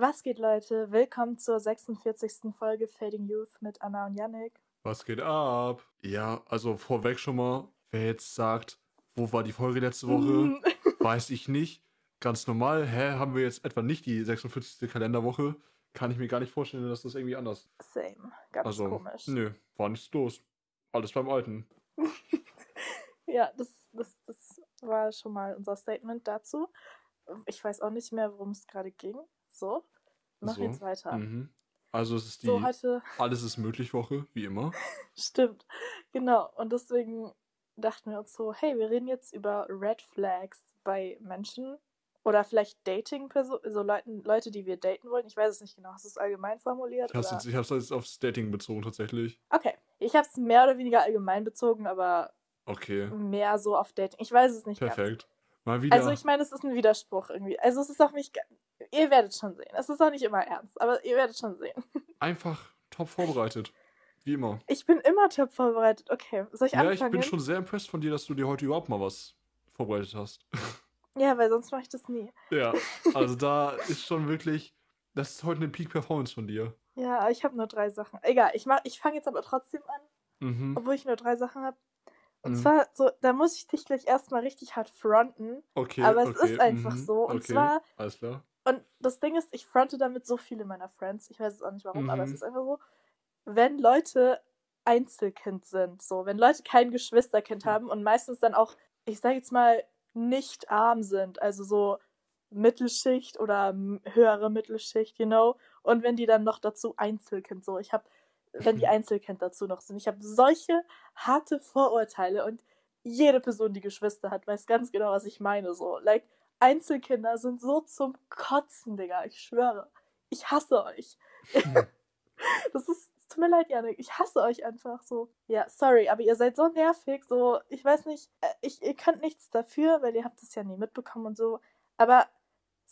Was geht, Leute? Willkommen zur 46. Folge Fading Youth mit Anna und Yannick. Was geht ab? Ja, also vorweg schon mal, wer jetzt sagt, wo war die Folge letzte Woche, weiß ich nicht. Ganz normal, hä, haben wir jetzt etwa nicht die 46. Kalenderwoche? Kann ich mir gar nicht vorstellen, dass das irgendwie anders. Same. Ganz also, komisch. nö, war nichts los. Alles beim Alten. Ja, das, das, das war schon mal unser Statement dazu. Ich weiß auch nicht mehr, worum es gerade ging. So, machen So, jetzt weiter. Mhm. Also es ist die So, heute, Alles ist möglich Woche, wie immer. stimmt. Genau. Und deswegen dachten wir uns so, hey, wir reden jetzt über Red Flags bei Menschen oder vielleicht dating so Leuten, Leute, die wir daten wollen. Ich weiß es nicht genau. Hast du es allgemein formuliert? Ich hab's oder? jetzt, aufs Dating bezogen tatsächlich. Okay. Ich habe es mehr oder weniger allgemein bezogen, aber Okay, mehr so auf Dating. Ich weiß es nicht ganz. Mal wieder. Also ich meine, es ist ein Widerspruch irgendwie. Also es ist auch nicht. Ihr werdet schon sehen. Es ist auch nicht immer ernst, aber ihr werdet schon sehen. einfach top vorbereitet. Wie immer. Ich bin immer top vorbereitet. Okay, soll ich Ja, anfangen? ich bin schon sehr impressed von dir, dass du dir heute überhaupt mal was vorbereitet hast. Ja, weil sonst mache ich das nie. Ja, also da ist schon wirklich, das ist heute eine Peak-Performance von dir. Ja, ich habe nur drei Sachen. Egal, ich mach, ich fange jetzt aber trotzdem an, Mhm. obwohl ich nur drei Sachen habe. Und Mhm. zwar so, da muss ich dich gleich erstmal richtig hart fronten. Okay, aber es okay, ist einfach mhm, so. Und okay, zwar, Alles klar. und das Ding ist, ich fronte damit so viele meiner Friends. Ich weiß es auch nicht warum, aber es Mhm. ist einfach so, wenn Leute Einzelkind sind, so, wenn Leute kein Geschwisterkind haben und meistens dann auch, ich sage jetzt mal, nicht arm sind, also so Mittelschicht oder höhere Mittelschicht, you know, und wenn die dann noch dazu Einzelkind, so, ich habe, wenn die Einzelkind dazu noch sind, ich habe solche harte Vorurteile und jede Person, die Geschwister hat, weiß ganz genau, was ich meine, so, like, Einzelkinder sind so zum Kotzen, Digga, ich schwöre. Ich hasse euch. das ist, es tut mir leid, Janik, ich hasse euch einfach so. Ja, sorry, aber ihr seid so nervig, so, ich weiß nicht, äh, ich, ihr könnt nichts dafür, weil ihr habt es ja nie mitbekommen und so, aber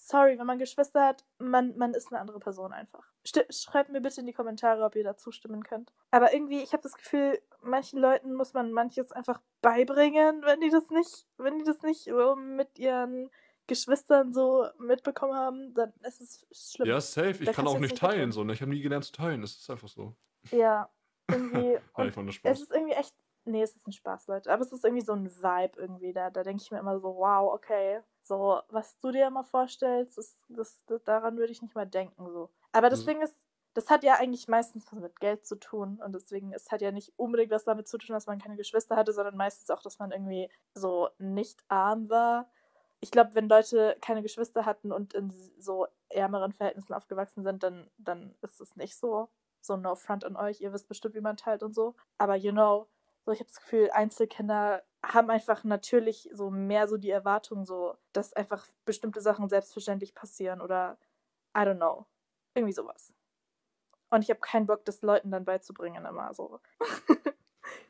sorry, wenn man Geschwister hat, man, man ist eine andere Person einfach. Sti schreibt mir bitte in die Kommentare, ob ihr da zustimmen könnt. Aber irgendwie, ich habe das Gefühl, manchen Leuten muss man manches einfach beibringen, wenn die das nicht, wenn die das nicht so mit ihren Geschwistern so mitbekommen haben, dann ist es schlimm. Ja, safe. Ich Da kann auch nicht teilen, so, ne? Ich habe nie gelernt zu teilen. Das ist einfach so. Ja, irgendwie. Es ist irgendwie echt. Nee, es ist ein Spaß, Leute. Aber es ist irgendwie so ein Vibe irgendwie. Da, da denke ich mir immer so, wow, okay. So, was du dir immer vorstellst, das, das, das, daran würde ich nicht mal denken. So. Aber das Mhm. Ding ist, das hat ja eigentlich meistens was mit Geld zu tun. Und deswegen, es hat ja nicht unbedingt was damit zu tun, dass man keine Geschwister hatte, sondern meistens auch, dass man irgendwie so nicht arm war. Ich glaube, wenn Leute keine Geschwister hatten und in so ärmeren Verhältnissen aufgewachsen sind, dann, dann ist es nicht so. So no front an euch, ihr wisst bestimmt, wie man teilt und so. Aber you know, so ich habe das Gefühl, Einzelkinder haben einfach natürlich so mehr so die Erwartung, so, dass einfach bestimmte Sachen selbstverständlich passieren oder I don't know. Irgendwie sowas. Und ich habe keinen Bock, das Leuten dann beizubringen, immer so.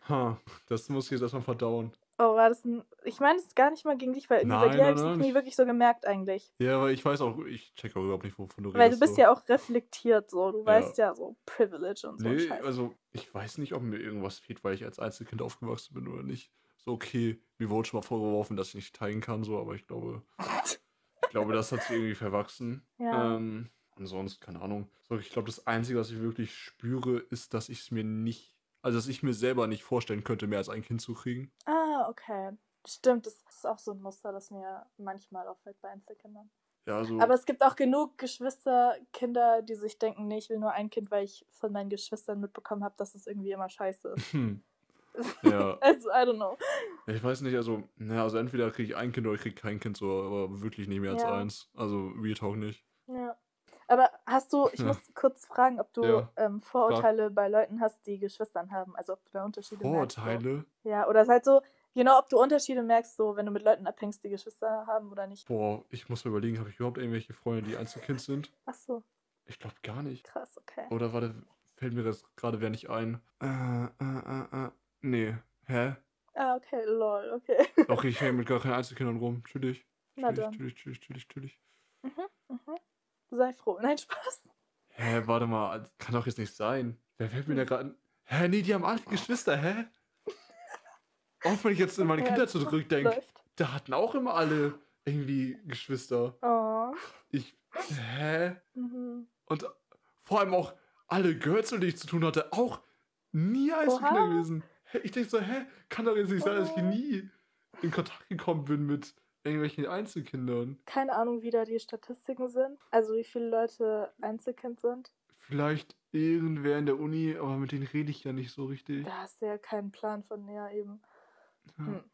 Ha, das muss ich jetzt erstmal verdauen. Oh, war das ein. Ich meine, es ist gar nicht mal gegen dich, weil irgendwie bei Nein, dir habe nein, ich es nein, nie ich- wirklich so gemerkt, eigentlich. Ja, aber ich weiß auch, ich check auch überhaupt nicht, wovon du redest. Weil du bist so. ja auch reflektiert, so. Du Ja. weißt ja so Privilege und so. Nee, Scheiß. also ich weiß nicht, ob mir irgendwas fehlt, weil ich als Einzelkind aufgewachsen bin oder nicht. So, okay, mir wurde schon mal vorgeworfen, dass ich nicht teilen kann, so, aber ich glaube, ich glaube, das hat sich irgendwie verwachsen. Ja. Ähm, ansonsten, keine Ahnung. So, ich glaube, das Einzige, was ich wirklich spüre, ist, dass ich es mir nicht, also dass ich mir selber nicht vorstellen könnte, mehr als ein Kind zu kriegen. Ah, okay. Stimmt, das ist auch so ein Muster, das mir manchmal auffällt bei Einzelkindern. Ja, also. Aber es gibt auch genug Geschwisterkinder, die sich denken, nee, ich will nur ein Kind, weil ich von meinen Geschwistern mitbekommen habe, dass es irgendwie immer scheiße ist. hm, ja, Also, I don't know. ich weiß nicht, also, na, also entweder kriege ich ein Kind oder ich kriege kein Kind, so, aber wirklich nicht mehr als Ja. eins. Also, Real Talk nicht. Ja. Aber hast du, ich Ja. muss kurz fragen, ob du Ja. ähm, Vorurteile bei Leuten hast, die Geschwistern haben. Also ob du da Unterschiede merkst. Vorurteile? So. Ja, oder es halt so, genau, ob du Unterschiede merkst, so wenn du mit Leuten abhängst, die Geschwister haben oder nicht. Boah, ich muss mir überlegen, habe ich überhaupt irgendwelche Freunde, die Einzelkind sind? Ach so, Ich glaube gar nicht. krass, okay. Oder warte, fällt mir das gerade wer nicht ein? Äh, äh, äh, äh. Nee. Hä? Ah, okay, lol, okay. Doch, ich hänge mit gar keinen Einzelkindern rum. Chillig. Na dann. chillig, chillig. Mhm, mhm. Sei froh. Nein, Spaß. Hä, warte mal, kann doch jetzt nicht sein. Wer fällt mir da gerade. Hä, nee, die haben alle Geschwister, hä? Auch wenn ich jetzt in meine alles zurückdenke, da hatten auch immer alle irgendwie Geschwister. Oh. Ich. Hä? Mhm. Und vor allem auch alle Girls, mit denen ich zu tun hatte, auch nie Einzelkinder Oha. gewesen. Ich denke so, hä, kann doch jetzt nicht sein, dass ich nie in Kontakt gekommen bin mit irgendwelchen Einzelkindern. Keine Ahnung, wie da die Statistiken sind. Also wie viele Leute Einzelkind sind. Vielleicht irgendwer in der Uni, aber mit denen rede ich ja nicht so richtig. Da hast du ja keinen Plan von näher eben. Ja. Hm.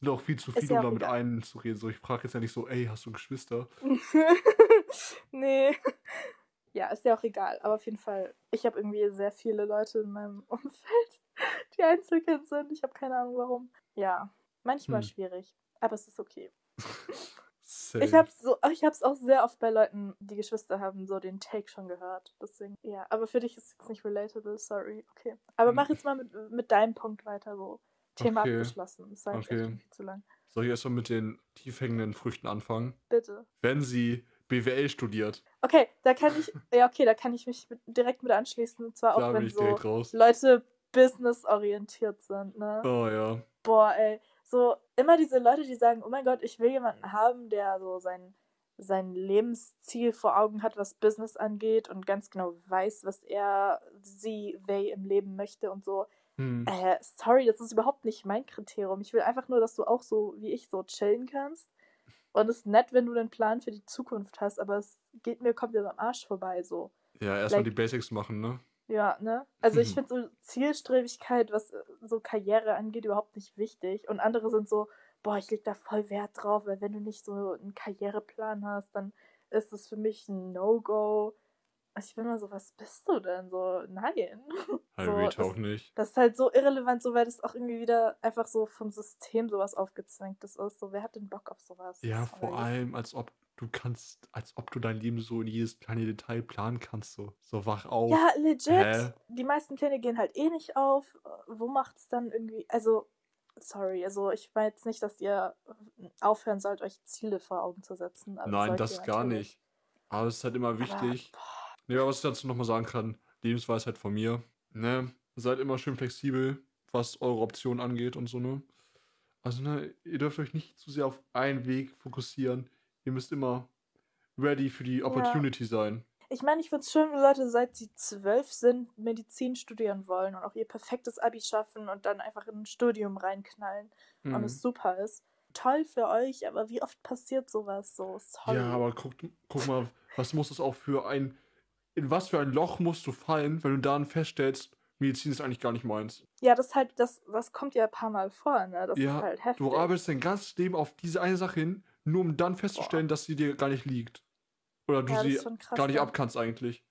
Sind auch viel zu viele, ja um auch da mit egal. einem zu reden. So, ich frage jetzt ja nicht so, ey, hast du Geschwister? nee. Ja, ist ja auch egal. Aber auf jeden Fall, ich habe irgendwie sehr viele Leute in meinem Umfeld, die Einzelkind sind. Ich habe keine Ahnung warum. Ja, manchmal Hm. schwierig. Aber es ist okay. Same. Ich habe so, ich habe es auch sehr oft bei Leuten, die Geschwister haben, so den Take schon gehört. Deswegen, ja. Aber für dich ist es nicht relatable, sorry. Okay. Aber Hm. mach jetzt mal mit, mit deinem Punkt weiter so. Thema Okay. abgeschlossen. Das war Okay. echt irgendwie zu lang. Soll ich erstmal mit den tief hängenden Früchten anfangen? Bitte. Wenn sie BWL studiert, Okay, da kann ich, ja, okay, da kann ich mich mit, direkt mit anschließen. Und zwar da auch wenn so. Leute businessorientiert sind, ne? Oh ja. Boah, ey. So, immer diese Leute, die sagen, oh mein Gott, ich will jemanden haben, der so sein, sein Lebensziel vor Augen hat, was Business angeht und ganz genau weiß, was er, sie, they im Leben möchte und so. Hm. Äh, sorry, das ist überhaupt nicht mein Kriterium. Ich will einfach nur, dass du auch so wie ich so chillen kannst. Und es ist nett, wenn du einen Plan für die Zukunft hast, aber es geht mir komplett am Arsch vorbei, so. Ja, erstmal like- die Basics machen, ne? Ja, ne? Also ich finde so Zielstrebigkeit, was äh, so Karriere angeht, überhaupt nicht wichtig. Und andere sind so, boah, ich leg da voll Wert drauf, weil wenn du nicht so einen Karriereplan hast, dann ist es für mich ein No-Go. Also ich bin mal so, was bist du denn? So, nein. Halt So, auch nicht. Das ist halt so irrelevant, so weil das auch irgendwie wieder einfach so vom System sowas aufgezwängtes ist. So, wer hat denn Bock auf sowas? Ja, vor allem, als ob du kannst, als ob du dein Leben so in jedes kleine Detail planen kannst. So, so wach auf. Ja, legit. Hä? Die meisten Pläne gehen halt eh nicht auf. Wo macht's dann irgendwie. Also, sorry, also ich meine jetzt nicht, dass ihr aufhören sollt, euch Ziele vor Augen zu setzen. Aber Nein, das gar nicht. Aber es ist halt immer Aber, wichtig. Ja, was ich dazu nochmal sagen kann, Lebensweisheit von mir, ne, seid immer schön flexibel, was eure Optionen angeht und so, ne. Also, ne, ihr dürft euch nicht zu sehr auf einen Weg fokussieren. Ihr müsst immer ready für die Opportunity sein. Ich meine, ich finde es schön, wenn Leute, seit sie zwölf sind, Medizin studieren wollen und auch ihr perfektes Abi schaffen und dann einfach in ein Studium reinknallen und Mhm. es super ist. Toll für euch, aber wie oft passiert sowas so? Sorry. Ja, aber guck, guck mal, was muss es auch für ein, in was für ein Loch musst du fallen, wenn du dann feststellst, Medizin ist eigentlich gar nicht meins. Ja, das halt, das, das kommt ja ein paar Mal vor, ne? Das Ja, ist halt heftig. Du arbeitest dein ganzes Leben auf diese eine Sache hin, nur um dann festzustellen, dass sie dir gar nicht liegt. Oder du Ja, sie ist krass, gar nicht ja. abkannst eigentlich.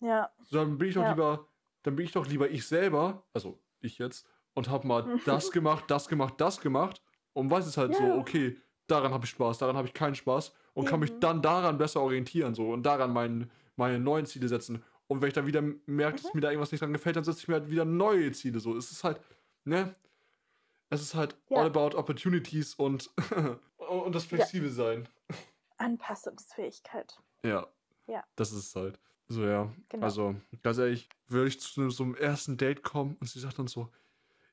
Ja, So, dann bin ich doch Ja. lieber, dann bin ich doch lieber ich selber, also ich jetzt, und hab mal das gemacht, das gemacht, das gemacht und weiß es halt so, okay, daran habe ich Spaß, daran habe ich keinen Spaß und kann mich Eben. dann daran besser orientieren so und daran mein, meine neuen Ziele setzen. Und wenn ich dann wieder merke, Mhm. dass mir da irgendwas nicht dran gefällt, dann setze ich mir halt wieder neue Ziele so. Es ist halt, ne? Es ist halt Ja. all about opportunities und, und das flexibel sein. Anpassungsfähigkeit. Ja. Ja. Das ist es halt. So, ja. Genau. Also, ganz ehrlich, würde ich zu so einem ersten Date kommen und sie sagt dann so,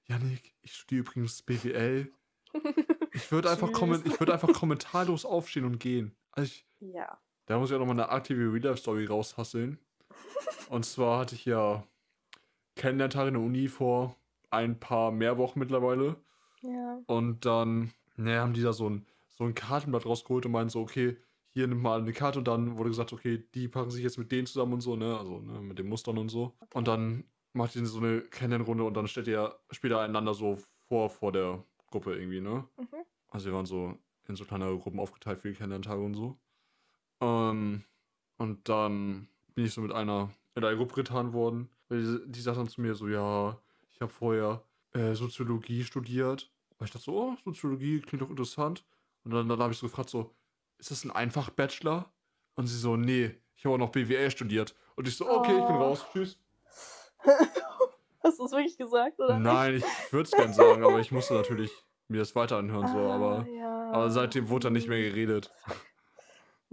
Janik, ich studiere übrigens BWL. Ich würde einfach, kommen, ich würd einfach kommentarlos aufstehen und gehen. Also ich, Ja. Da muss ich auch nochmal eine aktive Real-Life-Story raushasseln. Und zwar hatte ich ja Kennenlerntag in der Uni vor ein paar mehr Wochen mittlerweile. Ja. Und dann ne, haben die da so ein, so ein Kartenblatt rausgeholt und meinen so, okay, hier nimm mal eine Karte und dann wurde gesagt, okay, die packen sich jetzt mit denen zusammen und so, ne? Also ne, mit den Mustern und so. Und dann macht ihr so eine Kennenlernrunde und dann stellt ihr später einander so vor, vor der Gruppe irgendwie, ne? Mhm. Also wir waren so in so kleinere Gruppen aufgeteilt für die Kennenlerntage und so. Ähm, und dann bin ich so mit einer in eine Gruppe getan worden. Die, die sagt dann zu mir so, ja, ich habe vorher äh, Soziologie studiert. Und ich dachte so, oh, Soziologie klingt doch interessant. Und dann, dann habe ich so gefragt, so, ist das ein Einfach-Bachelor? Und sie so, nee, ich habe auch noch BWL studiert. Und ich so, okay, ich bin Oh. raus, tschüss. Hast du es wirklich gesagt, oder? Nein, ich würde es gern sagen, aber ich musste natürlich mir das weiter anhören, so, Ah, aber, ja. aber seitdem wurde dann nicht mehr geredet.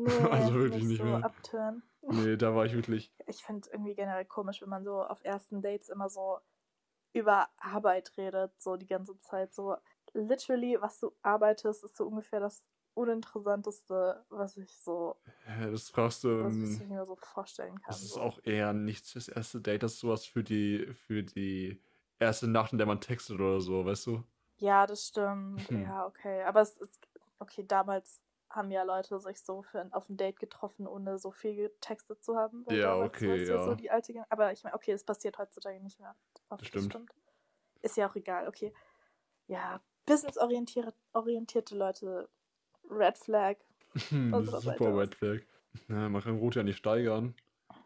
Nee, also wirklich nicht so mehr. abtören. Nee, da war ich wirklich. Ich finde irgendwie generell komisch, wenn man so auf ersten Dates immer so über Arbeit redet, so die ganze Zeit. So literally, was du arbeitest, ist so ungefähr das uninteressanteste, was ich so, Ja, das fragst du. was ähm, ich mir so vorstellen kann. Das ist so. auch eher nicht fürs erste Date, das ist sowas für die, für die erste Nacht, in der man textet oder so, weißt du? Ja, das stimmt. Hm. Ja, okay. Aber es ist, okay, damals haben ja Leute sich so für ein, auf ein Date getroffen, ohne so viel getextet zu haben. Ja, okay, ja. So die alte, aber ich meine, okay, das passiert heutzutage nicht mehr. Oft, Das stimmt. Ist ja auch egal, okay. Ja, businessorientierte orientierte Leute, Red Flag. Seite super aus. Red Flag. Ja, man kann Rot ja nicht steigern.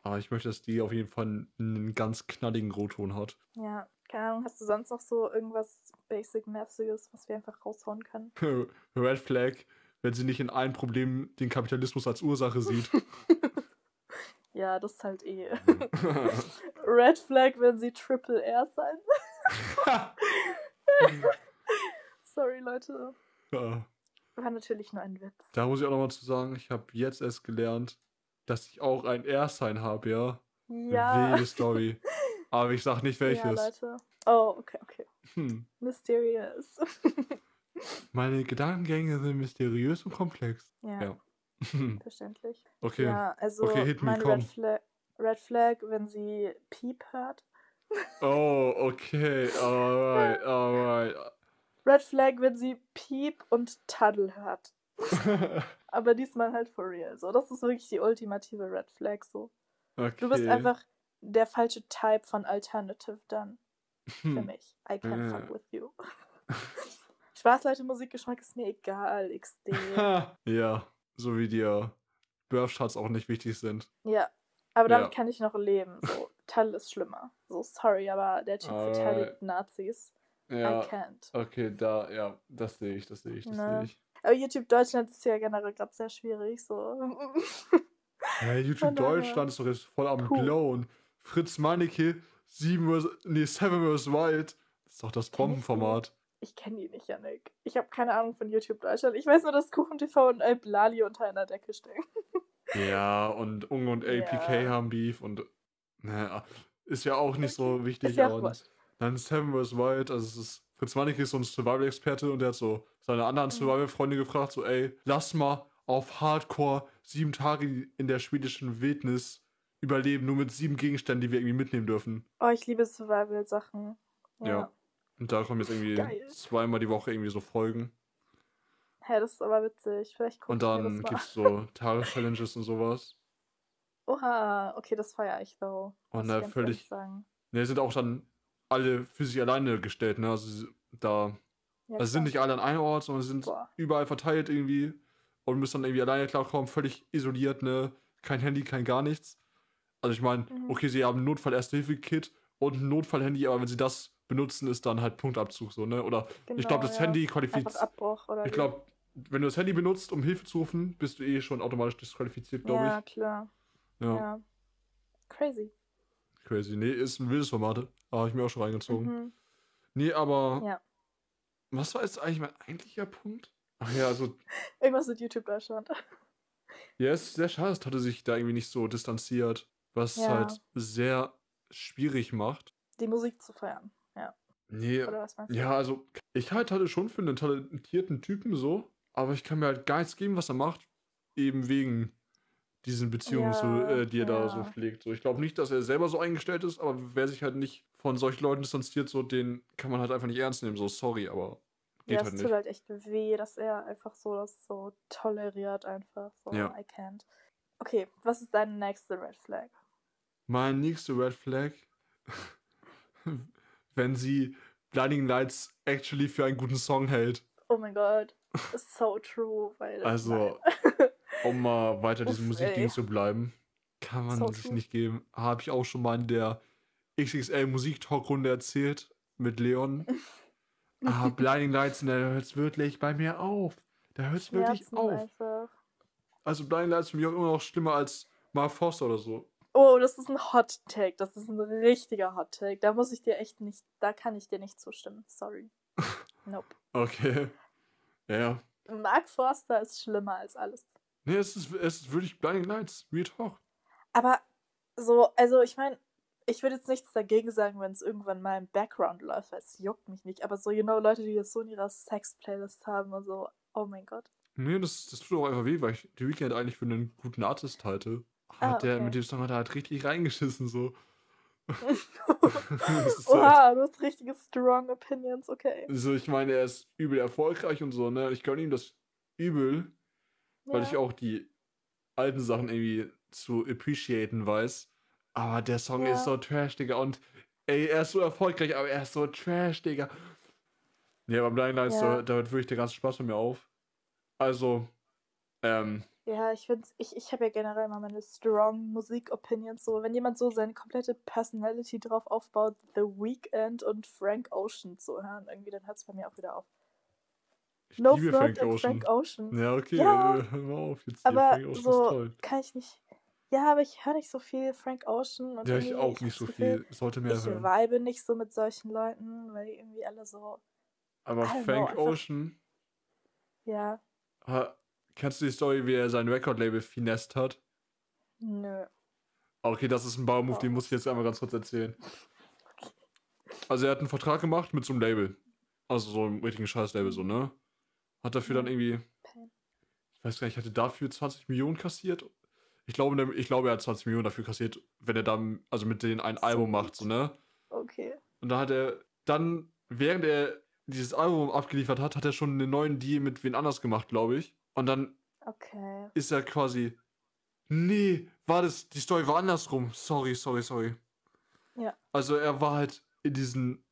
Aber ich möchte, dass die auf jeden Fall einen ganz knalligen Rotton hat. Ja, keine Ahnung, hast du sonst noch so irgendwas Basic-mäßiges, was wir einfach raushauen können? Red Flag, wenn sie nicht in allen Problemen den Kapitalismus als Ursache sieht. Ja, das ist halt eh. Red Flag, wenn sie Triple R sein. Sorry, Leute. ja. War natürlich nur ein Witz. Da muss ich auch nochmal zu sagen, ich habe jetzt erst gelernt, dass ich auch ein R-Sign habe, ja. Ja. Wilde Story. Aber ich sag nicht Ja, welches. Leute. Oh, okay, okay. hm. Mysterious. Meine Gedankengänge sind mysteriös und komplex. ja, Ja. verständlich. okay. Ja, also Okay, hit me. Red Flag, Red Flag, wenn sie Piep hört. Oh, okay. Alright, alright. Red Flag, wenn sie Piep und Tuddle hört. Aber diesmal halt for real. So, das ist wirklich die ultimative Red Flag. So, okay. du bist einfach der falsche Type von Alternative dann für Hm. mich. I can Ja. fuck with you. Spaß, Leute, Musikgeschmack ist mir egal. XD. ja, so wie dir Birthcharts auch nicht wichtig sind. ja, aber damit Ja. kann ich noch leben. So, Tuddle ist schlimmer. So, sorry, aber der Typ Alright. verteidigt Nazis. I Ja, can't. okay, da, ja, das sehe ich, das sehe ich, das Ne. sehe ich. Aber YouTube Deutschland ist ja generell gerade sehr schwierig. So. Ja, YouTube Deutschland ist doch jetzt voll am Puh. Glowen. Fritz Meinecke, 7 vs. Nee, 7 vs. Wild. Das ist doch das. Bombenformat. Ich kenne die nicht, Janik. Ich habe keine Ahnung von YouTube Deutschland. Ich weiß nur, dass KuchenTV und Alp Lali unter einer Decke stehen. Ja, und Unge und APK Ja. haben Beef und naja, ist ja auch nicht so wichtig. Ist ja auch und wurscht. dann Seven vs. Wild, also es ist, Fritz Meinecke ist so ein Survival-Experte und der hat so seine anderen Mhm. Survival-Freunde gefragt, so ey, lass mal auf Hardcore sieben Tage in der schwedischen Wildnis überleben, nur mit sieben Gegenständen, die wir irgendwie mitnehmen dürfen. Oh, ich liebe Survival-Sachen. Ja. Ja. Und da kommen jetzt irgendwie Geil. zweimal die Woche irgendwie so Folgen. Hä, das ist aber witzig. Vielleicht Und dann mal gibt's so Tageschallenges und sowas. Oha, okay, das feiere ich though. Und da völlig-. Ne, sind auch dann alle für sich alleine gestellt, ne? Also da Ja, also sind nicht alle an einem Ort, sondern sind Boah. überall verteilt irgendwie und müssen dann irgendwie alleine klarkommen, völlig isoliert, ne? Kein Handy, kein gar nichts. Also ich meine, Mhm. okay, sie haben ein Notfall-Erste-Hilfe-Kit und ein Notfallhandy, aber wenn sie das benutzen, ist dann halt Punktabzug so, ne? Oder ich Genau, glaube, das ja. Handy qualifiziert. Ich glaube, wenn du das Handy benutzt, um Hilfe zu rufen, bist du eh schon automatisch disqualifiziert, glaube Ja, ich. klar. Ja. Ja. Crazy. Crazy. Nee, ist ein wildes Format. Da habe ich mir auch schon reingezogen. Mhm. Nee, aber Ja. was war jetzt eigentlich mein eigentlicher Punkt? Ach ja, also, Irgendwas mit YouTube Deutschland. ja, es ist sehr schade, dass Tatte sich da irgendwie nicht so distanziert, was Ja. halt sehr schwierig macht. Die Musik zu feiern. Nee, Oder was meinst du? ja, also, ich halt hatte schon für einen talentierten Typen so, aber ich kann mir halt gar nichts geben, was er macht, eben wegen diesen Beziehungen, Ja, so, äh, die er da ja. so pflegt. So, ich glaube nicht, dass er selber so eingestellt ist, aber wer sich halt nicht von solchen Leuten distanziert, so, den kann man halt einfach nicht ernst nehmen. So, sorry, aber geht ja, halt es tut halt echt weh, dass er einfach so das so toleriert einfach. So, Ja. I can't. Okay, was ist deine nächste Red Flag? Mein nächste Red Flag, wenn sie Blinding Lights actually für einen guten Song hält. Oh mein Gott. Ist so true, weil. Also, um mal weiter diesem Musikding zu bleiben, kann man So sich true. nicht geben. Habe ich auch schon mal in der XXL Musiktalkrunde erzählt mit Leon. Ah, Blinding Lights, da hört es wirklich bei mir auf. Da hört es wirklich auf. einfach. Also Blinding Lights für mich auch immer noch schlimmer als Mark Foster oder so. Oh, das ist ein Hot Take. Das ist ein richtiger Hot Take. Da muss ich dir echt nicht. Da kann ich dir nicht zustimmen. Sorry. Nope. Okay. Ja, ja. Mark Forster ist schlimmer als alles. Nee, es ist, es ist wirklich Blinding Lights. Real Talk. Aber so, also ich meine, ich würde jetzt nichts dagegen sagen, wenn es irgendwann mal im Background läuft, weil es juckt mich nicht. Aber so, you know, Leute, die das so in ihrer Sex-Playlist haben und so, oh mein Gott. Nee, das, das tut auch einfach weh, weil ich The Weeknd eigentlich für einen guten Artist halte. Hat Ah, der okay. mit dem Song hat halt richtig reingeschissen, so. Ist halt, Oha, du hast richtige strong opinions, okay. so, ich meine, er ist übel erfolgreich und so, ne? Ich gönne ihm das übel, weil ich Ja. auch die alten Sachen irgendwie zu appreciaten weiß. Aber der Song Ja. ist so trash, Digga. Und ey, er ist so erfolgreich, aber er ist so trash, Digga. Ja, aber Blind Lights, Ja. da, da hört wirklich der ganze Spaß von mir auf. Also, ähm, Ja, ich finde, ich, ich habe ja generell immer meine strong Musik-Opinions. So, wenn jemand so seine komplette Personality drauf aufbaut, The Weeknd und Frank Ocean zu hören, irgendwie, dann hört es bei mir auch wieder auf. ich No liebe Frank Ocean. Frank Ocean. Ja, okay, Ja. äh, hör mal auf jetzt. Aber Frank Ocean ist so toll. kann ich nicht. Ja, aber ich höre nicht so viel Frank Ocean und Ja, ich auch nicht so viel. Sollte mehr Ich hören. vibe nicht so mit solchen Leuten, weil die irgendwie alle so, Aber know, Frank einfach- Ocean, ja, ha, kennst du die Story, wie er sein Record-Label finest hat? nö. Okay, das ist ein Baumove, Oh. den muss ich jetzt einmal ganz kurz erzählen. Also er hat einen Vertrag gemacht mit so einem Label. Also so einem richtigen Scheiß-Label, so, ne? Hat dafür dann Mhm. irgendwie, ich weiß gar nicht, hatte dafür 20 Millionen kassiert? Ich glaube, ich glaube, er hat 20 Millionen dafür kassiert, wenn er dann, also mit denen ein Album macht, so, ne? Okay. Und da hat er dann, während er dieses Album abgeliefert hat, hat er schon einen neuen Deal mit wen anders gemacht, glaube ich. Und dann Okay. ist er quasi. Nee, war das. Die Story war andersrum. Sorry, sorry, sorry. Ja. Also er war halt in diesem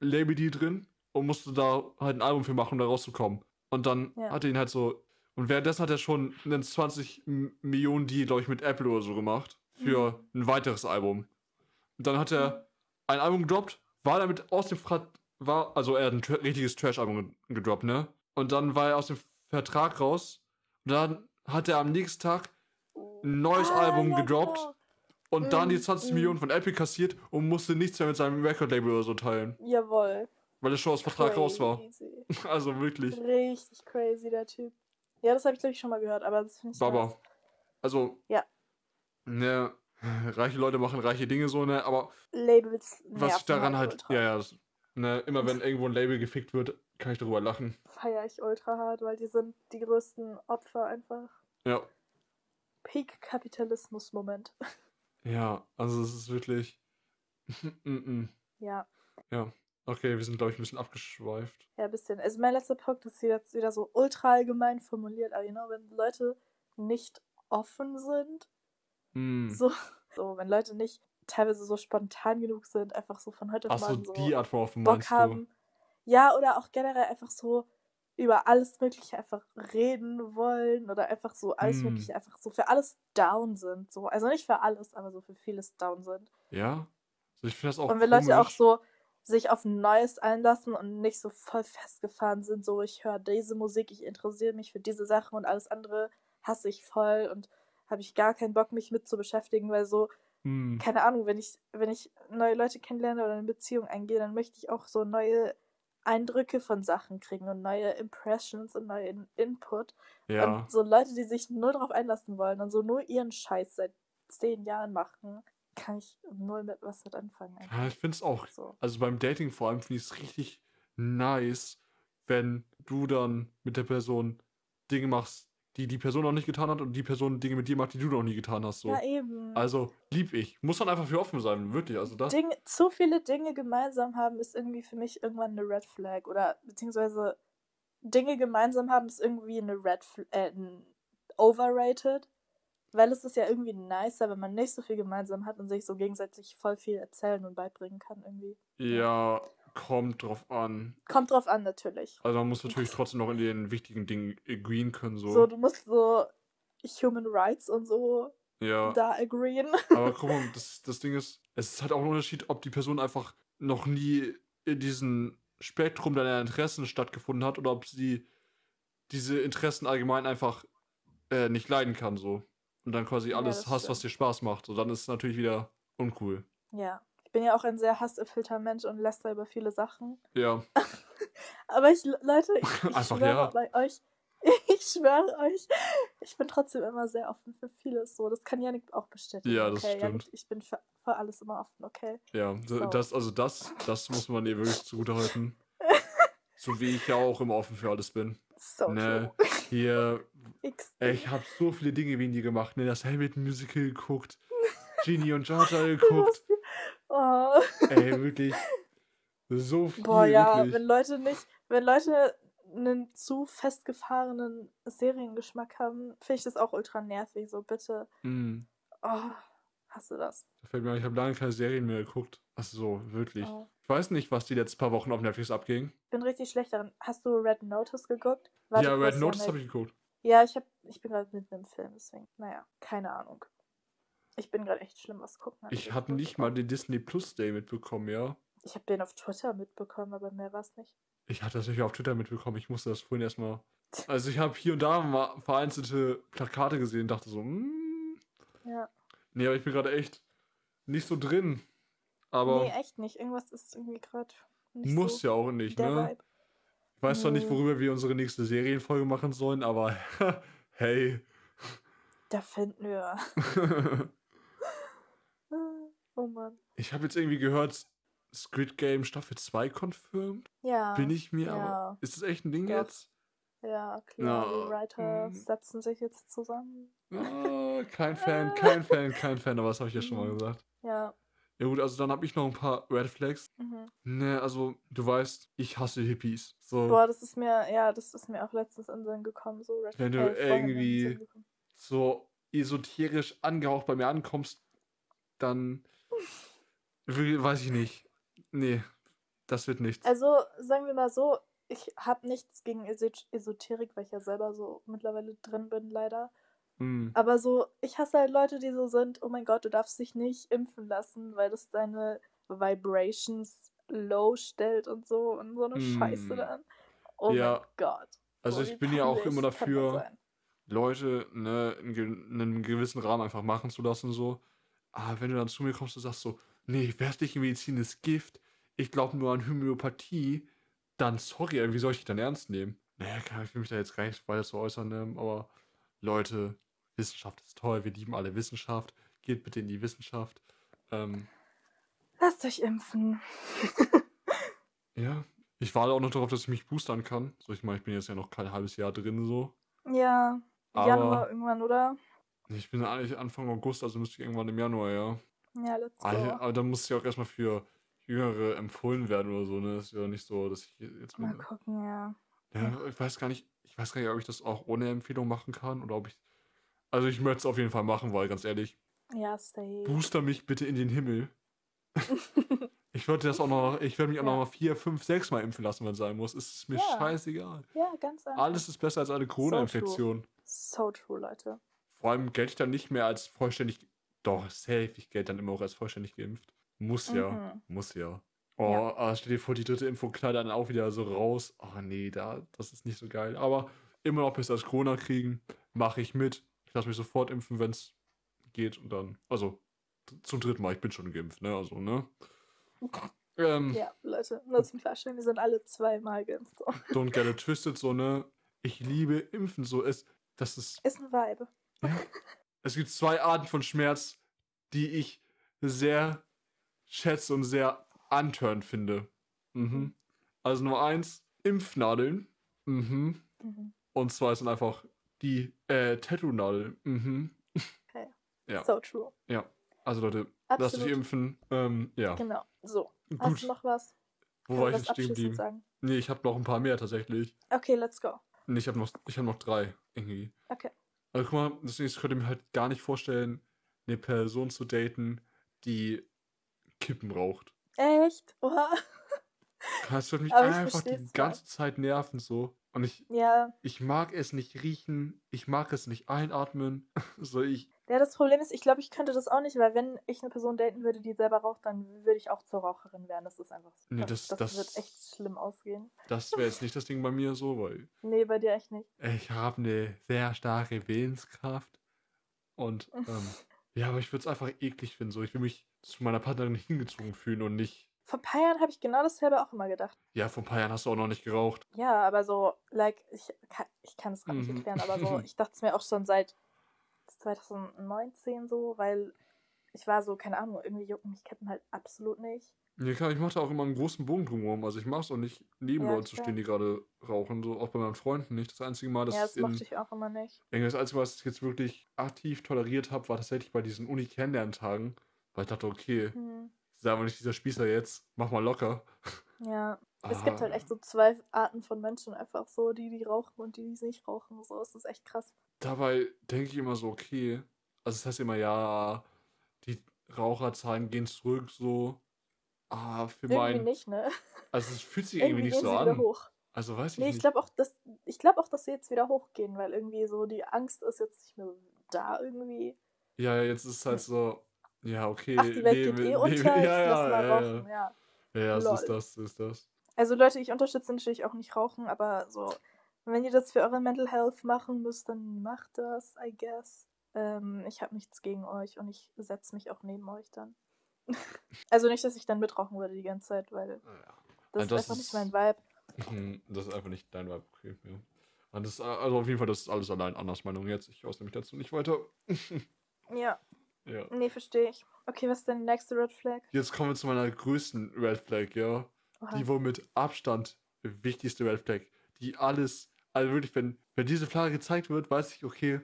Label-Deal drin und musste da halt ein Album für machen, um da rauszukommen. Und dann Ja. hat er ihn halt so. Und währenddessen hat er schon einen 20 M- Millionen Deal, glaube ich, mit Apple oder so gemacht. Für ein weiteres Album. Und dann hat er ein Album gedroppt, war damit aus dem Vertrag, war, also er hat ein tra richtiges Trash-Album ge- gedroppt, ne? Und dann war er aus dem Vertrag raus. Und dann hat er am nächsten Tag ein neues Ah, Album ja, gedroppt genau. und dann die Mm, 20 mm. Millionen von Apple kassiert und musste nichts mehr mit seinem Record-Label oder so teilen, Jawohl. weil er schon aus Vertrag raus war. Crazy. Also wirklich. Richtig crazy, der Typ. Ja, das habe ich, glaube ich, schon mal gehört, aber das finde ich Baba. nice. Also, Ja. ne, reiche Leute machen reiche Dinge so, ne, aber Labels was ich daran halt, ultra. ja, ja, das, ne, immer wenn irgendwo ein Label gefickt wird, kann ich darüber lachen. Feier ich ultra hart, weil die sind die größten Opfer einfach. Ja, Peak-Kapitalismus-Moment. ja, also es ist wirklich. Ja, ja, okay, wir sind, glaube ich, ein bisschen abgeschweift. ja, ein bisschen. Also mein letzter Punkt ist jetzt wieder so ultra allgemein formuliert, aber genau, wenn Leute nicht offen sind, Mm. so, so, wenn Leute nicht teilweise so spontan genug sind, einfach so von heute auf Ach so, morgen so die Art von Offen Bock haben. Ja, oder auch generell einfach so über alles Mögliche einfach reden wollen oder einfach so alles Hm. Mögliche einfach so für alles down sind. So. Also nicht für alles, aber so für vieles down sind. Ja? Also ich finde das auch und wenn Leute auch komisch. so sich auf Neues einlassen und nicht so voll festgefahren sind, so ich höre diese Musik, ich interessiere mich für diese Sachen und alles andere hasse ich voll und habe ich gar keinen Bock, mich mit zu beschäftigen, weil so, Hm. keine Ahnung, wenn ich, wenn ich neue Leute kennenlerne oder eine Beziehung eingehe, dann möchte ich auch so neue Eindrücke von Sachen kriegen und neue Impressions und neuen Input. Ja. Und so Leute, die sich null drauf einlassen wollen und so nur ihren Scheiß seit zehn Jahren machen, kann ich null mit was mit anfangen. Ja, ich finde es auch. So. Also beim Dating vor allem finde ich es richtig nice, wenn du dann mit der Person Dinge machst, die die Person noch nicht getan hat und die Person Dinge mit dir macht, die du noch nie getan hast. So. Ja, eben. Also lieb ich. Muss man einfach für offen sein, wirklich. Also das. Dinge, zu viele Dinge gemeinsam haben ist irgendwie für mich irgendwann eine Red Flag oder beziehungsweise Dinge gemeinsam haben ist irgendwie eine Red Flag, äh, ein overrated, weil es ist ja irgendwie nicer, wenn man nicht so viel gemeinsam hat und sich so gegenseitig voll viel erzählen und beibringen kann irgendwie. Ja, kommt drauf an. Kommt drauf an natürlich. Also man muss natürlich trotzdem noch in den wichtigen Dingen agreeen können, so. So, du musst so Human Rights und so ja. da agreeen. Aber guck mal, das, das Ding ist, es ist halt auch ein Unterschied, ob die Person einfach noch nie in diesem Spektrum deiner Interessen stattgefunden hat oder ob sie diese Interessen allgemein einfach äh, nicht leiden kann, so. Und dann quasi Ja, alles das hasst, was dir Spaß macht. So, dann ist es natürlich wieder uncool. Ja. Ich bin ja auch ein sehr hasserfüllter Mensch und läster über viele Sachen. Ja, Aber ich, Leute, ich, ich Einfach schwöre ja. bei euch, ich schwöre euch, ich bin trotzdem immer sehr offen für vieles. So, das kann Janik auch bestätigen. Ja, das okay? Janik, stimmt. ich bin für, für alles immer offen, okay? ja. So. Das, also das, das muss man ihr wirklich zugutehalten. so wie ich ja auch immer offen für alles bin. So Ne. true. Hier, ey, ich habe so viele Dinge wegen dir gemacht. Ne? Das Hamilton-Musical geguckt, Genie und Georgia geguckt. Oh. Ey, wirklich. So viel, Boah, ja, wirklich. wenn Leute nicht, wenn Leute einen zu festgefahrenen Seriengeschmack haben, finde ich das auch ultra nervig. So, bitte. Mm. Oh, hast du das? Da fällt mir ich habe lange keine Serien mehr geguckt. Ach so, wirklich. Oh. Ich weiß nicht, was die letzten paar Wochen auf Netflix abging. Ich bin richtig schlecht darin. Hast du Red Notice geguckt? Warte ja, Red Notice habe ich geguckt. Ja, ich, hab, ich bin gerade mitten im Film, deswegen, naja, keine Ahnung. Ich bin gerade echt schlimm was gucken. Ich habe nicht mal den Disney Plus Day mitbekommen, ja. Ich habe den auf Twitter mitbekommen, aber mehr war es nicht. Ich hatte das nicht auf Twitter mitbekommen. Ich musste das vorhin erstmal. Also ich habe hier und da mal vereinzelte Plakate gesehen und dachte so, hm. Ja. Nee, aber ich bin gerade echt nicht so drin. Aber nee, echt nicht. Irgendwas ist irgendwie gerade nicht muss so ja auch nicht, ne? Vibe. Ich weiß zwar nicht, Nee. worüber wir unsere nächste Serienfolge machen sollen, aber hey. Da finden wir. oh Mann. ich habe jetzt irgendwie gehört, Squid Game Staffel 2 confirmed. Ja. Bin ich mir ja. aber. Ist das echt ein Ding Doch. jetzt? Ja, klar. Ja, Die Writer mm. setzen sich jetzt zusammen. Ah, kein Fan, kein Fan, kein Fan, aber das habe ich ja schon mal Mhm. gesagt. Ja. Ja gut, also dann habe ich noch ein paar Red Flags. Mhm. Ne, also du weißt, ich hasse Hippies. So, Boah, das ist mir, ja, das ist mir auch letztens in den Sinn gekommen. So Red Wenn du in den irgendwie- so esoterisch angehaucht bei mir ankommst, dann weiß ich nicht. Nee, das wird nichts. Also, sagen wir mal so, ich habe nichts gegen Esot- Esoterik, weil ich ja selber so mittlerweile drin bin, leider. Hm. Aber so, ich hasse halt Leute, die so sind, oh mein Gott, du darfst dich nicht impfen lassen, weil das deine Vibrations low stellt und so und so eine Scheiße Mm. dann. Oh Ja. mein Gott. Also Oh, ich bin ja auch immer dafür. Leute ne, in, ge in einem gewissen Rahmen einfach machen zu lassen. So. Aber wenn du dann zu mir kommst und sagst so, nee, westliche Medizin ist Gift, ich glaube nur an Homöopathie, dann sorry, wie soll ich dich dann ernst nehmen? Naja, kann ich will mich da jetzt gar nicht weiter zu äußern, ne? aber Leute, Wissenschaft ist toll, wir lieben alle Wissenschaft, geht bitte in die Wissenschaft. Ähm, Lasst euch impfen. ja, ich warte auch noch darauf, dass ich mich boostern kann. So, ich meine, ich bin jetzt ja noch kein halbes Jahr drin, so. ja, Januar irgendwann, oder? Ich bin eigentlich Anfang August, also müsste ich irgendwann im Januar, ja. Ja, let's go. Aber, aber dann muss ich auch erstmal für Jüngere empfohlen werden oder so, ne? Ist ja nicht so, dass ich jetzt Mal mit, gucken, ja. ja, ich weiß gar nicht, ich weiß gar nicht, ob ich das auch ohne Empfehlung machen kann oder ob ich. Also ich möchte es auf jeden Fall machen, weil ganz ehrlich, Ja, stay. booster mich bitte in den Himmel. Ich würde das auch noch, ich werde mich auch Ja. noch mal vier, fünf, sechs Mal impfen lassen, wenn es sein muss. Es ist mir Ja. scheißegal. ja, ganz einfach. Alles ist besser als eine Corona-Infektion. So true, Leute. Vor allem gelte ich dann nicht mehr als vollständig. Doch, safe, ich gelte dann immer auch als vollständig geimpft. Muss ja. Mhm. Muss ja. Oh, Ja. ah, stell dir vor, die dritte Impfung knallt dann auch wieder so raus. Oh nee, da, das ist nicht so geil. Aber immer noch bis das Corona kriegen, mache ich mit. Ich lasse mich sofort impfen, wenn es geht. Und dann, also zum dritten Mal, ich bin schon geimpft, ne? Also, ne? Ähm, Ja, Leute, nur zum Klarstellen, wir sind alle zweimal geimpft. Don't get it twisted, so, ne? Ich liebe Impfen, so. Es, das ist Ist ein Vibe. Es gibt zwei Arten von Schmerz, die ich sehr schätze und sehr antörend finde. Mhm. Also Nummer eins, Impfnadeln. Mhm. Mhm. Und zwei sind einfach die äh, Tattoo-Nadel. Mhm. Ja. So true. Ja. Also Leute, lasst euch Absolut. impfen. Ähm, ja. Genau. So. Hast Gut. du noch was? Wo war ich jetzt stehen geblieben? sagen? Nee, ich habe noch ein paar mehr tatsächlich. Okay, let's go. Nee, ich habe noch, ich hab noch drei irgendwie. Also guck mal, deswegen ich könnte mir halt gar nicht vorstellen, eine Person zu daten, die Kippen raucht. Echt? Oha. Das wird mich Aber ich einfach die ganze Zeit nerven so. Und ich, Ja. ich mag es nicht riechen, ich mag es nicht einatmen. so ich, Ja, das Problem ist, ich glaube, ich könnte das auch nicht, weil wenn ich eine Person daten würde, die selber raucht, dann würde ich auch zur Raucherin werden. Das ist einfach so. Nee, das, das- das, wird echt schlimm ausgehen. das wäre jetzt nicht das Ding bei mir so, weil Nee, bei dir echt nicht. ich habe eine sehr starke Willenskraft. Und ähm, ja, aber ich würde es einfach eklig finden. So, ich will mich zu meiner Partnerin hingezogen fühlen und nicht. Vor ein paar Jahren habe ich genau dasselbe auch immer gedacht. Ja, vor ein paar Jahren hast du auch noch nicht geraucht. Ja, aber so, like, ich kann, ich kann es gerade nicht Mhm. erklären, aber so, ich dachte es mir auch schon seit 2019 so, weil ich war so, keine Ahnung, irgendwie jucken mich Ketten halt absolut nicht. Ja, klar, ich mache da auch immer einen großen Bogen drumherum. Also ich mache es auch nicht, neben Ja, Leuten zu stehen, die gerade rauchen. So auch bei meinen Freunden nicht. Das einzige Mal, dass ja, das in, mochte ich auch immer nicht. Irgendwie Das Einzige, was ich jetzt wirklich aktiv toleriert habe, war tatsächlich bei diesen Uni-Kennenlerntagen. Weil ich dachte, okay, Hm. ist aber nicht dieser Spießer jetzt, mach mal locker. Ja. Es gibt halt Ah, echt so zwei Arten von Menschen einfach so, die, die rauchen und die, die nicht rauchen. So, es ist echt krass. Dabei denke ich immer so, okay. Also es heißt immer, ja, die Raucherzahlen gehen zurück, so. Ah, für Irgendwie mein. nicht, ne? Also es fühlt sich irgendwie Irgendwie nicht so an. hoch. Also weiß ich Nee, ich nicht. glaube auch, dass ich glaube auch, dass sie jetzt wieder hochgehen, weil irgendwie so die Angst ist jetzt nicht mehr da irgendwie. Ja, jetzt ist es halt so, ja, okay. Ach, die Welt geht nee, eh nee, unter, ja, jetzt ja, lass mal ja, rauchen, ja. Ja, ja, Lol. ist das, es ist das. Also Leute, ich unterstütze natürlich auch nicht Rauchen, aber so, wenn ihr das für eure Mental Health machen müsst, dann macht das, I guess. Ähm, ich habe nichts gegen euch und ich setze mich auch neben euch dann. also nicht, dass ich dann mitrauchen würde die ganze Zeit, weil Ja. das, Also ist das einfach nicht ist- mein Vibe. Das ist einfach nicht dein Vibe, okay, ja. Und das, also auf jeden Fall, das ist alles allein anders Meinung jetzt. Ich äußere mich dazu nicht weiter. Ja, ja. nee, verstehe ich. Okay, was ist denn die nächste Red Flag? Jetzt kommen wir zu meiner größten Red Flag, ja. Oha. Die wohl mit Abstand wichtigste Red Flag. Die alles, also wirklich, wenn, wenn diese Flagge gezeigt wird, weiß ich, okay,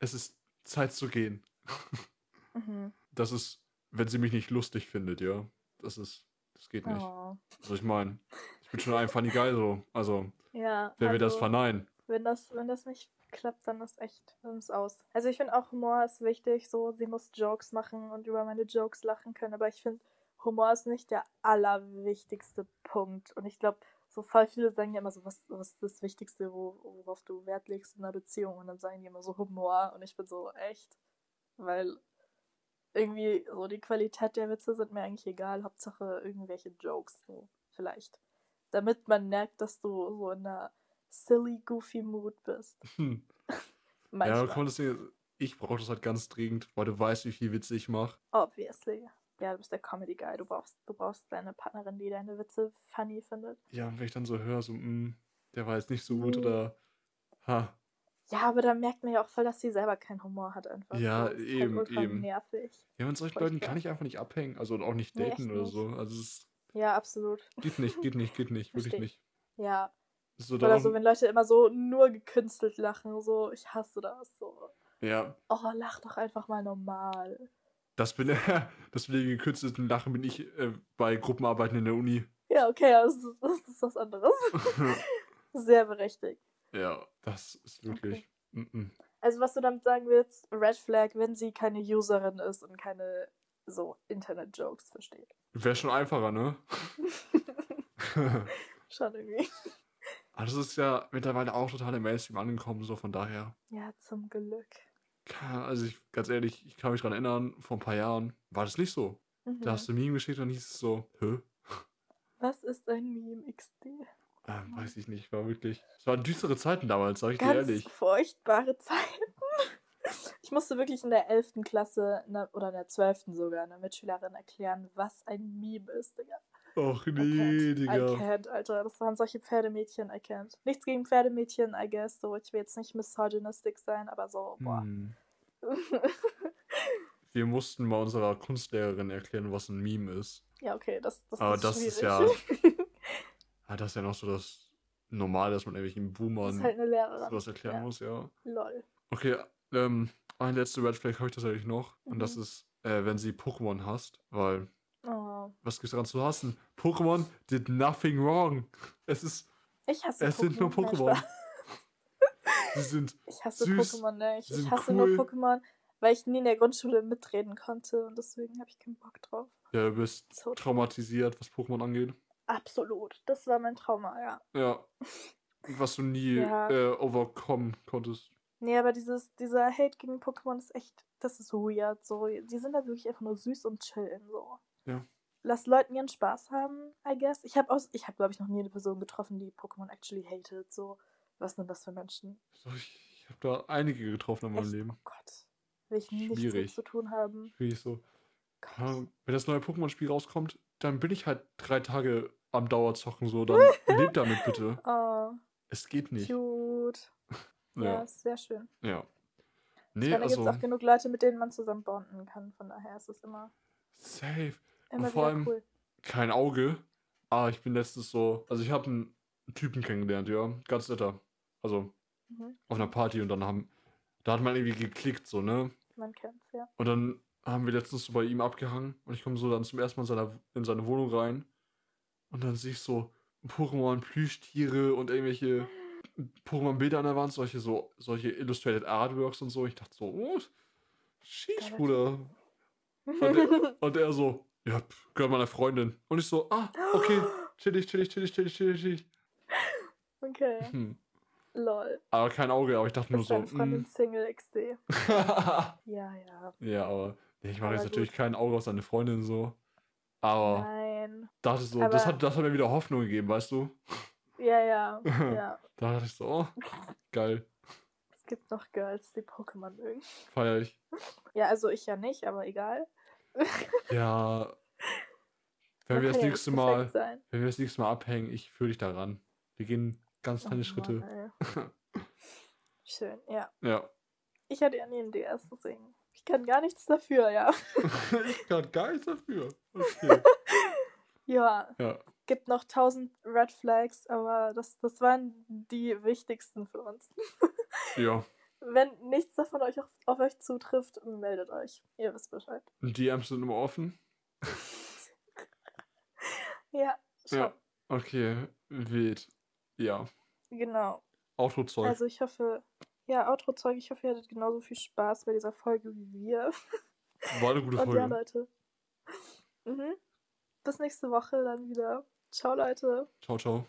es ist Zeit zu gehen. Mhm. Das ist, wenn sie mich nicht lustig findet, ja. Das ist, das geht nicht. Oh. Also ich meine, ich bin schon ein funny guy so. Also, Ja, wer will das also- verneinen? Wenn das, wenn das nicht klappt, dann ist echt, dann ist aus. Also ich finde auch Humor ist wichtig, so sie muss Jokes machen und über meine Jokes lachen können, aber ich finde Humor ist nicht der allerwichtigste Punkt. Und ich glaube, so voll viele sagen ja immer so, was, was ist das Wichtigste, wo, worauf du Wert legst in einer Beziehung? Und dann sagen die immer so Humor und ich bin so echt, weil irgendwie so die Qualität der Witze sind mir eigentlich egal, Hauptsache irgendwelche Jokes so vielleicht. Damit man merkt, dass du so in einer silly, goofy Mood bist. Hm. Ja, komm, deswegen, ich brauche das halt ganz dringend, weil du weißt, wie viel Witze ich mache. Obviously. Ja, du bist der Comedy Guy. Du brauchst, du brauchst deine Partnerin, die deine Witze funny findet. Ja, und wenn ich dann so höre, so, mh, der war jetzt nicht so gut Mhm. oder, ha, Ja, aber dann merkt man ja auch voll, dass sie selber keinen Humor hat einfach. Ja. Das ist eben, halt eben. nervig. Ja, mit solchen. Leuten kann ich einfach nicht abhängen. Also und auch nicht Nee, daten echt oder nicht. so. Also es Ja, absolut. geht nicht, geht nicht, geht nicht, wirklich nicht. Ja. So Oder so, wenn Leute immer so nur gekünstelt lachen, so, ich hasse das. So, ja, oh, lach doch einfach mal normal. Das bin das mit den gekünstelten Lachen bin ich äh, bei Gruppenarbeiten in der Uni. Ja, okay, das ist, das ist was anderes. Sehr berechtigt. ja, das ist wirklich. mhm. Also, was du damit sagen willst, Red Flag, wenn sie keine Userin ist und keine so Internet-Jokes versteht. Wäre schon einfacher, ne? Schon irgendwie. Aber das ist ja mittlerweile auch total im Mainstream angekommen, so von daher. Ja, zum Glück. Also ich, ganz ehrlich, ich kann mich dran erinnern, vor ein paar Jahren war das nicht so. Mhm. Da hast du ein Meme geschickt und hieß es so, hä? Was ist ein Meme XD? Ähm, weiß ich nicht, war wirklich. Es waren düstere Zeiten damals, sag ich dir Ganz ehrlich. furchtbare Zeiten. Ich musste wirklich in der 11. Klasse einer, oder in der 12. sogar einer Mitschülerin erklären, was ein Meme ist, Digga. Och nee, can't. I Digga. can't, Alter. Das waren solche Pferdemädchen, I can't. Nichts gegen Pferdemädchen, I guess. So, ich will jetzt nicht misogynistic sein, aber so, boah. Hm. Wir mussten mal unserer Kunstlehrerin erklären, was ein Meme ist. ja, okay, das, das Aber ist das ist schwierig. Ah, das ist ja noch so das Normale, dass man irgendwelchen das Boomern ist halt sowas erklären ja. muss, ja. Lol. Okay, ähm, ein letzte Red Flag habe ich tatsächlich noch. Und das Mhm. ist, äh, wenn sie Pokémon hasst. Weil, Oh. was gibt's daran zu hassen? Pokémon did nothing wrong. Es ist, Ich hasse es sind nur Pokémon. Sie sind, Ich hasse Süß, Pokémon nicht. sie Ich hasse cool. nur Pokémon, weil ich nie in der Grundschule mitreden konnte und deswegen habe ich keinen Bock drauf. ja, du bist So traumatisiert, was Pokémon angeht. Absolut. Das war mein Trauma, ja. Ja. Was du nie Ja. äh, overkommen konntest. Nee, aber dieses, dieser Hate gegen Pokémon ist echt, das ist weird. So, die sind halt wirklich einfach nur süß und chillen. So. Ja. Lass Leuten ihren Spaß haben, I guess. Ich habe, ich hab, glaube ich, noch nie eine Person getroffen, die Pokémon actually hated. So, was sind das für Menschen? So, ich ich habe da einige getroffen in meinem Echt? Leben. Oh Gott. Will ich nichts Schwierig. mit zu tun haben. Wirklich so. Wenn das neue Pokémon-Spiel rauskommt, dann bin ich halt drei Tage am Dauerzocken so. Dann lebt damit bitte. Oh, Es geht nicht. cute. Ja, Ja. ist sehr schön. ja. Nee, meine, da gibt also es auch genug Leute, mit denen man zusammen bonden kann. Von daher ist es immer, safe. Immer Und vor allem cool. kein Auge. Aber ich bin letztens so, also ich habe einen Typen kennengelernt, ja, ganz netter. Also Mhm. auf einer Party und dann haben, da hat man irgendwie geklickt, so, ne? Man kennt's, ja. Und dann haben wir letztens so bei ihm abgehangen und ich komme so dann zum ersten Mal in, seiner, in seine Wohnung rein und dann sehe ich so Pokémon, Plüschtiere und irgendwelche Pokémon-Bilder an der Wand, solche so, solche Illustrated Artworks und so. Ich dachte so, oh, sheesh, Bruder. Und er, und er so, ja, gehört meiner Freundin. Und ich so, ah, okay, chillig, chillig, chillig, chillig, chillig, chillig. okay, Hm. lol. Aber kein Auge, aber ich dachte nur Ist so, deine Freundin mm. Single XD? Ja, ja. ja, aber ich mache jetzt Aber natürlich gut. kein Auge auf seine Freundin so. Aber Nein. dachte so, Aber- das, hat, das hat mir wieder Hoffnung gegeben, weißt du? Ja, ja, ja. Da dachte ich so, oh, geil, Es gibt noch Girls, die Pokémon mögen. feier ich. Ja, also ich ja nicht, aber egal. Ja, wenn wir das nächste Mal, Sein. wenn wir das nächste Mal abhängen, ich führe dich daran. Wir gehen ganz kleine Oh Schritte. Mann. Schön, ja. Ja. Ich hatte ja nie einen DS, deswegen. Ich kann gar nichts dafür, ja. ich kann gar nichts dafür. Okay. Ja, Ja. gibt noch tausend Red Flags, aber das, das waren die wichtigsten für uns. Ja. Wenn nichts davon euch auf, auf euch zutrifft, meldet euch. Ihr wisst Bescheid. DMs sind immer offen. Ja, schon. Ja. Okay, wild. Ja. Genau. Autozeug. Also ich hoffe, ja, Outro-Zeug, ich hoffe, ihr hattet genauso viel Spaß bei dieser Folge wie wir. War eine gute Und ja, Folge. Leute. Mhm. Bis nächste Woche dann wieder. Ciao, Leute. Ciao, ciao.